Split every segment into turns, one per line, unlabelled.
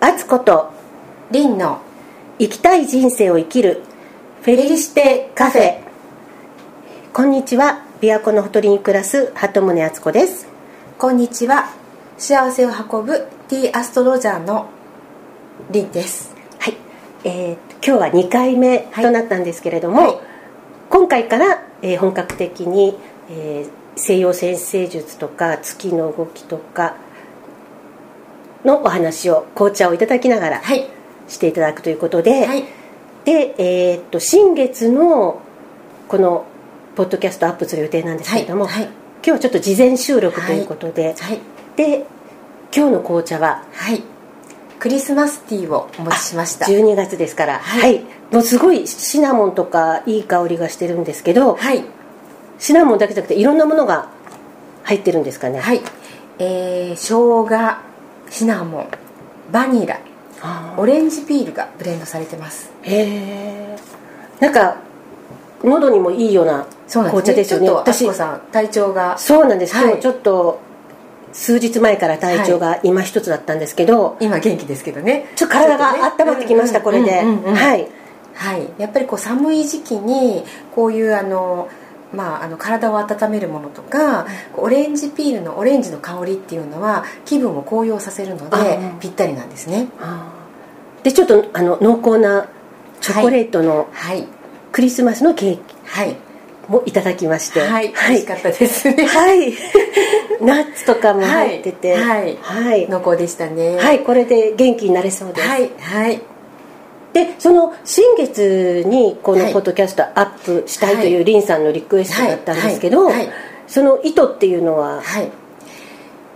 あつこと
リンの
生きたい人生を生きるフェリシテカフェ。こんにちは琵琶湖のほとりに暮らす鳩宗敦子です。
こんにちは幸せを運ぶティーアストロジャーのリンです。
はい、えー、今日は2回目となったんですけれども、
はい。はい
今回から、えー本格的に、えー西洋占星術とか月の動きとかのお話を紅茶をいただきながら
はい。
していただくということで、
はい。
で、えーっと新月のこのポッドキャストアップする予定なんですけれども、
はいはい。
今日はちょっと事前収録ということで、
はい
で今日の紅茶は
はい。クリスマスティーをお持ちしました。
12月ですからは、
はいい。
もうすごいシナモンとかいい香りがしてるんですけど、
はい。
シナモンだけじゃなくていろんなものが入ってるんですかね？
はい。えー、生姜シナモンバニラ
あ
オレンジピールがブレンドされてます。
ー。へえんか喉にもいいような紅茶ですよね。
ねちょっとあ
私
体調が。
そうなんです、
はい。
今日ちょっと数日前から体調が今一つだったんですけど、
今元気ですけどね。
ちょっと体が温まってきました、これで、はい。
はい、やっぱりこう寒い時期にこういうあの、まあ、あの体を温めるものとかオレンジピールのオレンジの香りっていうのは気分を高揚させるのでぴったりなんですね。
でちょっとあの濃厚なチョコレートの
はい。
クリスマスのケーキ。
はい。
もいただきまして。
はい、
はい。
美味しかったですね。
はい。ナッツとかも入ってて。
はい。
はい、
濃厚でしたね。
はい。これで元気になれそうです、
はい。はい
でその新月にこの
はい。
ポッドキャストアップしたいという、
はい
リンさんのリクエストだったんですけど、その意図っていうのは、
はい。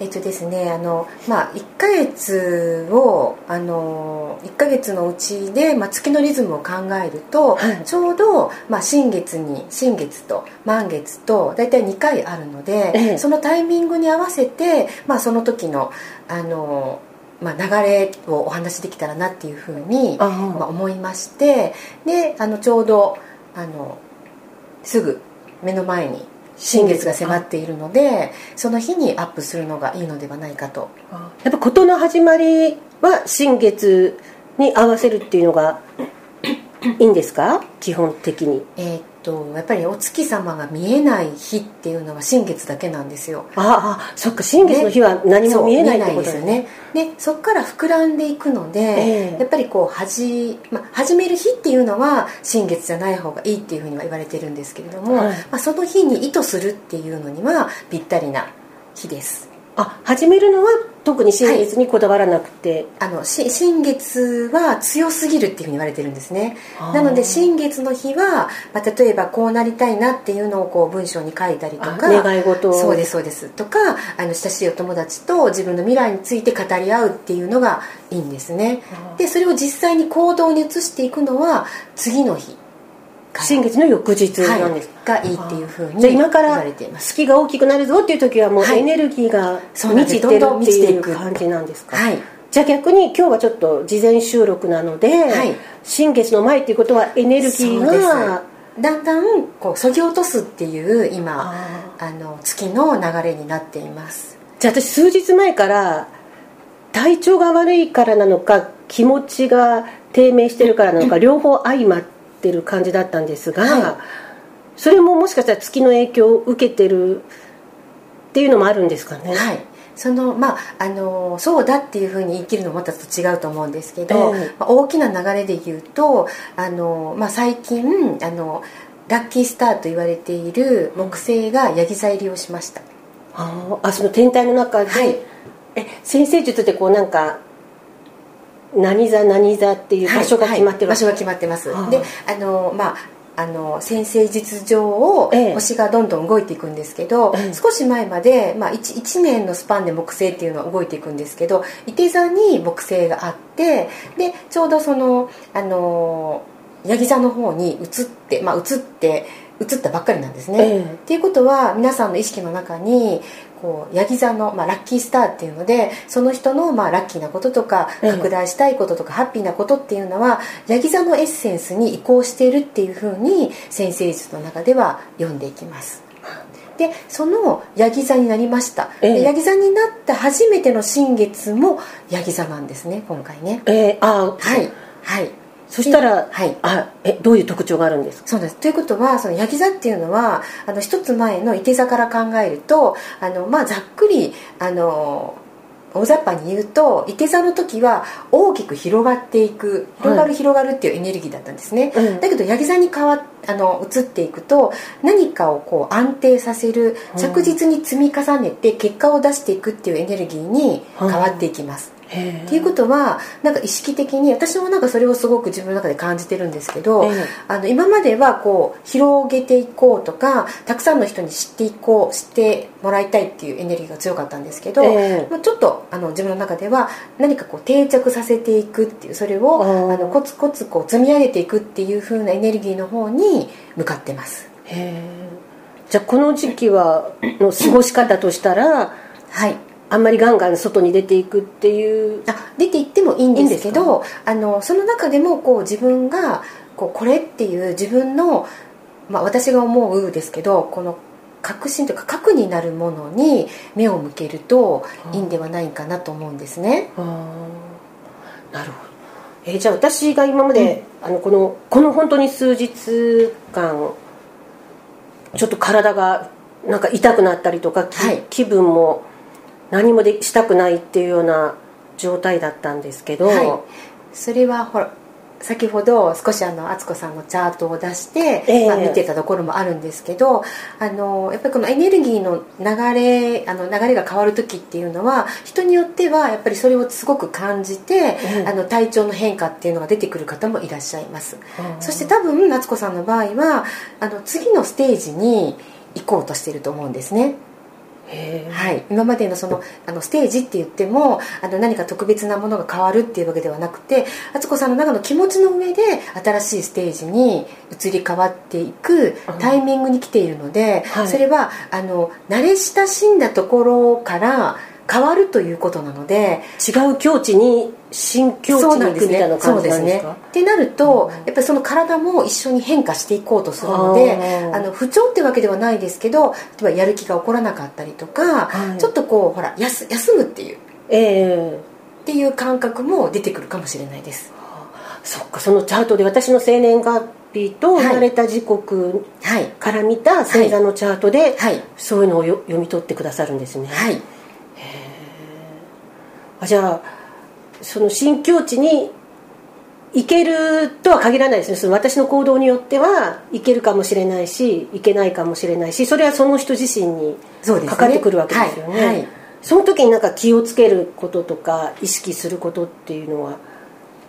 えっとですねあのまあ1ヶ月をあの1ヶ月のうちで、まあ、月のリズムを考えると、
はい。
ちょうど、まあ、新月に新月と満月と大体2回あるので、
ええ。
そのタイミングに合わせて、まあ、その時のあの、まあ、流れをお話しできたらなっていうふうにまあ、思いましてであのちょうどあのすぐ目の前に新月が迫っているのでその日にアップするのがいいのではないかと。
やっぱ事の始まりは新月に合わせるっていうのがいいんですか？基本的に。
えーっとやっぱりお月様が見えない日っていうのは新月だけなんですよ。
ああそっか新月の日は何も見えないってこと
ですよね。でそこから膨らんでいくので、
ええ。
やっぱりこうはじ、まあ、始める日っていうのは新月じゃない方がいいっていうふうには言われてるんですけれども、
はい。
まあ、その日に意図するっていうのにはぴったりな日です。
あ始めるのは特に新月にこだわらなくて、
あのし新月は強すぎるっていうふうに言われてるんですね。なので新月の日は、まあ、例えばこうなりたいなっていうのをこう文章に書いたりとか
あ願い事。を
そうですそうです。とかあの親しいお友達と自分の未来について語り合うっていうのがいいんですね。でそれを実際に行動に移していくのは次の日
新月の翌日なんです、
はい、がいいっていうふうに
じゃあ今から月が大きくなるぞっていう時はもう
はい。
エネルギーが満ちてるっていう感じなんですか、
はい。
じゃあ逆に今日はちょっと事前収録なので、
はい。
新月の前っていうことはエネルギーが
だんだんこうそぎ落とすっていう今
あ
あの月の流れになっています。
じゃあ私数日前から体調が悪いからなのか気持ちが低迷してるからなのか 両方相まってる感じだったんですが、
はい。
それももしかしたら月の影響を受けてるっていうのもあるんですかね、
はい。そのまああのそうだっていうふうに言い切るのもまたちょっと違うと思うんですけど、
ええ。
まあ、大きな流れで言うとあの、まあ、最近あのラッキースターと言われている木星がヤギ座入りをしました。
あーあその天体の中で、
はい。
え先生術ってこうなんか何座何座っていう場所が決まってる
はいはい場所が決まってます。
はあ。
であのまああの先生術上を
ええ。
星がどんどん動いていくんですけど、
ええ。
少し前まで、まあ、1, 1年のスパンで木星っていうのは動いていくんですけど伊手座に木星があってでちょうどそのあのヤギ座の方に移って、まあ、移って移ったばっかりなんですね。
ええ。
っていうことは皆さんの意識の中にこうヤギ座の、まあ、ラッキースターっていうのでその人の、まあ、ラッキーなこととか
ええ
拡大したいこととか、ハッピーなことっていうのはヤギ座のエッセンスに移行しているっていうふうに先生術の中では読んでいきます。でそのヤギ座になりました、
ええ。
でヤギ座になった初めての新月もヤギ座なんですね今回ね。
えー、あ
はいはい
そしたら、
はい。
あえどういう特徴があるんですか？
そうです。ということはそのヤギ座っていうのはあの一つ前の伊手座から考えるとあの、まあ、ざっくりあの大雑把に言うと伊手座の時は大きく広がっていく広がる広がるっていうエネルギーだったんですね、
うん。
だけどヤギ座に変わあの移っていくと何かをこう安定させる着実に積み重ねて結果を出していくっていうエネルギーに変わっていきます、
へ
っていうことはなんか意識的に私もなんかそれをすごく自分の中で感じてるんですけど、
ええ。
あの今まではこう広げていこうとかたくさんの人に知っていこう知ってもらいたいっていうエネルギーが強かったんですけど、
ええ。
まあ、ちょっとあの自分の中では何かこう定着させていくっていうそれを
あ
のコツコツこう積み上げていくっていう風なエネルギーの方に向かってます。
え。じゃあこの時期はの過ごし方としたら
はい
あんまりガンガン外に出ていくっていう。
あ出て行ってもいいんですけ
いいん
どあのその中でもこう自分がこうこれっていう自分の、まあ、私が思うですけどこの確信というか核になるものに目を向けるといいんではないかなと思うんですね。
あー。なるほど、えーじゃあ私が今まで、あのこのこの本当に数日間ちょっと体がなんか痛くなったりとか、き
はい。
気分も何もでしたくないっていうような状態だったんですけど、
はい、それはほら先ほど少しあの敦子さんのチャートを出して、
ええ。
まあ、見てたところもあるんですけどあのやっぱりこのエネルギーの流れあの流れが変わる時っていうのは人によってはやっぱりそれをすごく感じて、
ええ
あの体調の変化っていうのが出てくる方もいらっしゃいます。
うん。
そして多分夏子さんの場合はあの次のステージに行こうとしていると思うんですねはい、今までのそのあのステージって言ってもあの何か特別なものが変わるっていうわけではなくて敦子さんの中の気持ちの上で新しいステージに移り変わっていくタイミングに来ているので、
はい。
それはあの慣れ親しんだところから変わるということなので
違う境地に新境地に行くみたいな感じなんですか
ってなると、やっぱりその体も一緒に変化していこうとするのであの不調ってわけではないですけど例えばやる気が起こらなかったりとか、
はい。
ちょっとこうほら休休むっていう。
ええ。
っていう感覚も出てくるかもしれないです。
そっかそのチャートで私の生年月日と
はい。
生まれた時刻
はい。
から見た星座のチャートで、
はい。
そういうのをよ読み取ってくださるんですね、
はい。
あじゃあその新境地に行けるとは限らないですね。その私の行動によっては行けるかもしれないし行けないかもしれないしそれはその人自身にかかってくるわけですよね。
はい。はい。
その時になんか気をつけることとか意識することっていうのは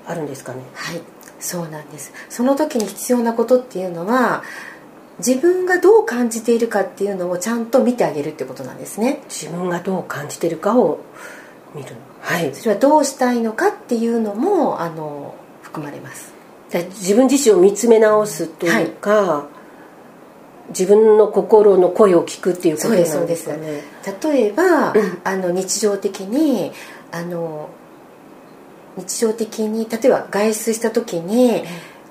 あるんですかね？
はい。そうなんです。その時に必要なことっていうのは自分がどう感じているかっていうのをちゃんと見てあげるってことなんですね。
自分がどう感じてるかを見るはい。
それはどうしたいのかっていうのもあの含まれます。
で自分自身を見つめ直すというか、自分の心の声を聞くっていうことなんですかね。
そうです例えば、あの日常的にあの日常的に例えば外出した時に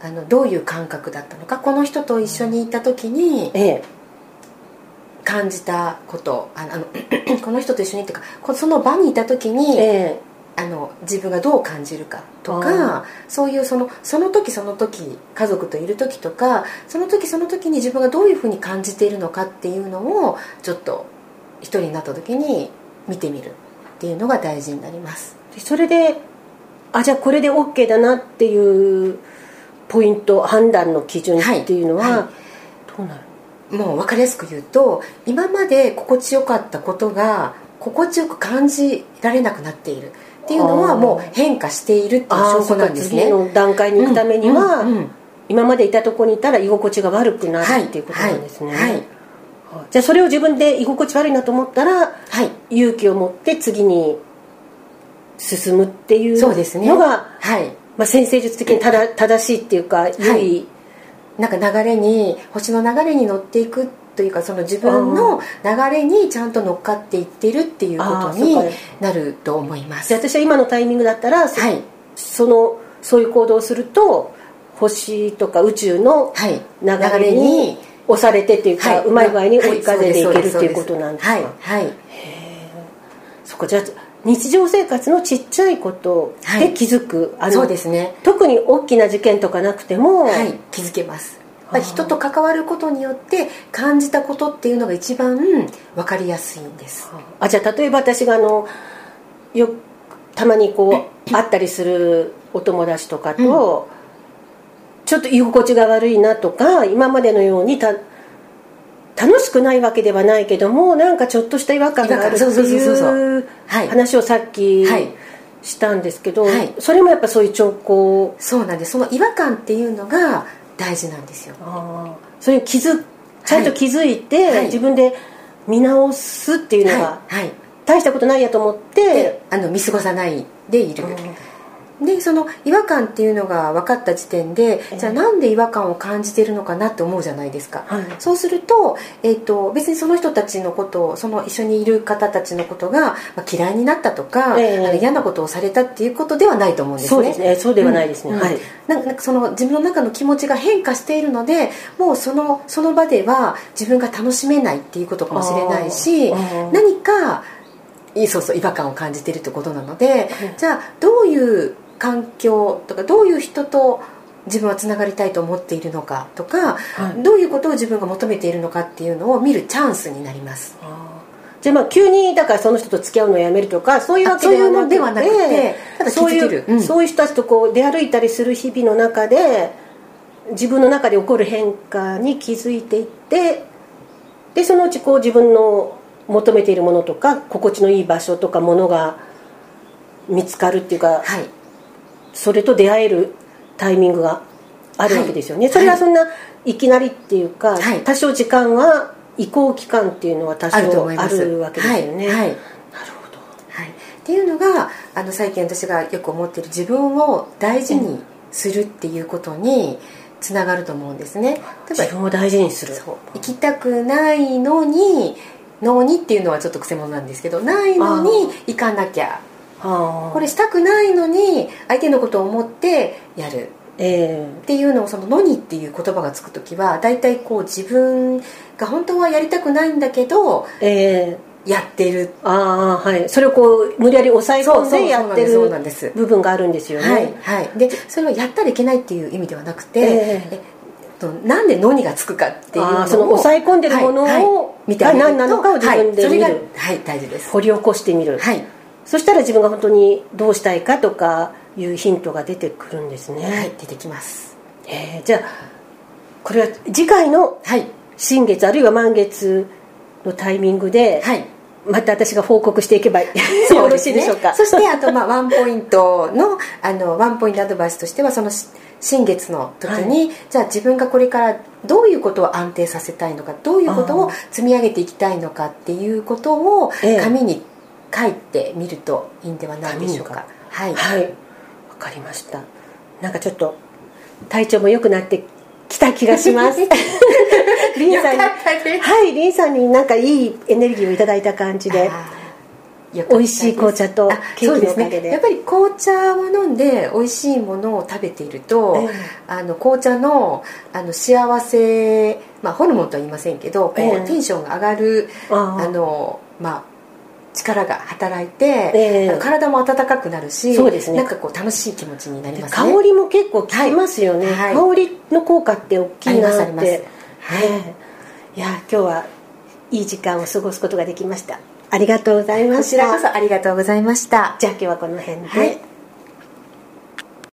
あのどういう感覚だったのかこの人と一緒にいた時に
ええ
感じたことあの この人と一緒にっていうかこその場にいた時に、
え
あの自分がどう感じるかと
あ
かそういうそのその時その時家族といる時とかその時その時に自分がどういうふうに感じているのかっていうのをちょっと一人になった時に見てみるっていうのが大事になります。
それであじゃあこれで OK だなっていうポイント判断の基準っていうのは、
はい。はい。
どうなる？
もう分かりやすく言うと今まで心地よかったことが心地よく感じられなくなっている。っていうのはもう変化しているっていう証拠なんですね。
次の段階に行くためには、
うんうんうん。
今までいたとこにいたら居心地が悪くなるっていうことなんですね、
はいはい
じゃあそれを自分で居心地悪いなと思ったら
はい。
勇気を持って次に進むっていうのが、
はい。
まあ、先生術的に正しいっていうか良い、
なんか流れに星の流れに乗っていくというかその自分の流れにちゃんと乗っかっていってるっていうことになると思います。
私は今のタイミングだったら、そ
はい。
そのそういう行動をすると星とか宇宙の
はい。
流れに押されてっていうか、
は
うまい具合に追い風でいけるっていうことなんですか、
はい。はい。
そこじゃあ日常生活のちっちゃいことで気づく、あの
そうですね。
特に大きな事件とかなくても、
はい気づけます。人と関わることによって感じたことっていうのが一番分かりやすいんです。
あじゃあ例えば私があのよたまにこう 会ったりするお友達とかと、ちょっと居心地が悪いなとか今までのようにた楽しくないわけではないけどもなんかちょっとした違和感があるっていう
はい。
話をさっき
はい
したんですけど、
はい。
それもやっぱそういう兆候。
そうなんです。その違和感っていうのが大事なんですよ。
それに気づちゃんと気づいて、
はい。
自分で見直すっていうのが、
はい、はい、
大したことないやと思って
であの見過ごさないでいる、でその違和感っていうのが分かった時点でじゃあなんで違和感を感じてるのかなって思うじゃないですか、
はい。
そうすると,、えー、と別にその人たちのことをその一緒にいる方たちのことが、まあ、嫌いになったとか、
ええ。
あの嫌なことをされたっていうことではないと思うんですね。
そうですね。そうではないですね、
うん。
はい。
なんかなんかその自分の中の気持ちが変化しているのでもうそのその場では自分が楽しめないっていうことかもしれないし何かいそうそう違和感を感じているってことなので、じゃあどういう環境とかどういう人と自分はつながりたいと思っているのかとか、
はい。
どういうことを自分が求めているのかっていうのを見るチャンスになります。
じゃあまあ急にだからその人と付き合うのをやめるとかそういうわけではなくて
あそういうのではなくて
そうい
う
そういう人たちとこう出歩いたりする日々の中で自分の中で起こる変化に気づいていってでそのうちこう自分の求めているものとか心地のいい場所とかものが見つかるっていうか
はい
それと出会えるタイミングがあるわけですよね、
はい。
それはそんないきなりっていうか、
はい。
多少時間は移行期間っていうのは多少
ある
わけですよね、
はい。はい。
なるほど。
はい、っていうのがあの最近私がよく思っている自分を大事にするっていうことにつながると思うんですね。
自分を大事にする。
行きたくないのにのにっていうのはちょっと癖者なんですけどないのに行かなきゃ
はあ
これしたくないのに相手のことを思ってやる。
え
っていうのをその「のに」っていう言葉がつく時は大体こう自分が本当はやりたくないんだけど
ええ。え
やってる。
ああはい。それをこう無理やり抑え込んでやってる部分があるんですよね。
はいはい、でそれはやったらいけないっていう意味ではなくて、
ええ。
えっとなんで「のに」がつくかっていうの
その抑え込んでるものを
はいはい見てあげると
が何なのかを自分で
はい、それが
見る
はい大事です。
掘り起こしてみる、
はい、
そしたら自分が本当にどうしたいかとかいうヒントが出てくるんですね、
はい、出てきます。
えーじゃあこれは次回の
はい。
新月あるいは満月のタイミングで、
はい。
また私が報告していけばよろしいでしょうか？
そしてあとまあワンポイントのあのワンポイントアドバイスとしてはそのし新月の時に、じゃあ自分がこれからどういうことを安定させたいのかどういうことを積み上げていきたいのかっていうことを
ええ。
紙に書いてみるといいんではないでしょうか。はい、
はい。わかりました。なんかちょっと体調も良くなってきた気がします。リンさんに。はいリンさんになんかいいエネルギーをいただいた感じで美味しい紅茶と
あ
ケーキのおかげで。
すね。やっぱり紅茶を飲んで美味しいものを食べていると、
ええ。
あの紅茶のあの幸せ、まあ、ホルモンとは言いませんけどこう、
ええ。
テンションが上がる
あ
の、まあ、力が働いて、
ええ。
あの体も温かくなるし
そうですね。
なんかこう楽しい気持ちになりますね。
香りも結構効きますよね、
はい。
香りの効果って大きいなって。
はい。
ねいや今日はいい時間を過ごすことができました。ありがとうございま
こち
した
らこそありがとうございました。
じゃあ今日はこの辺で、
はい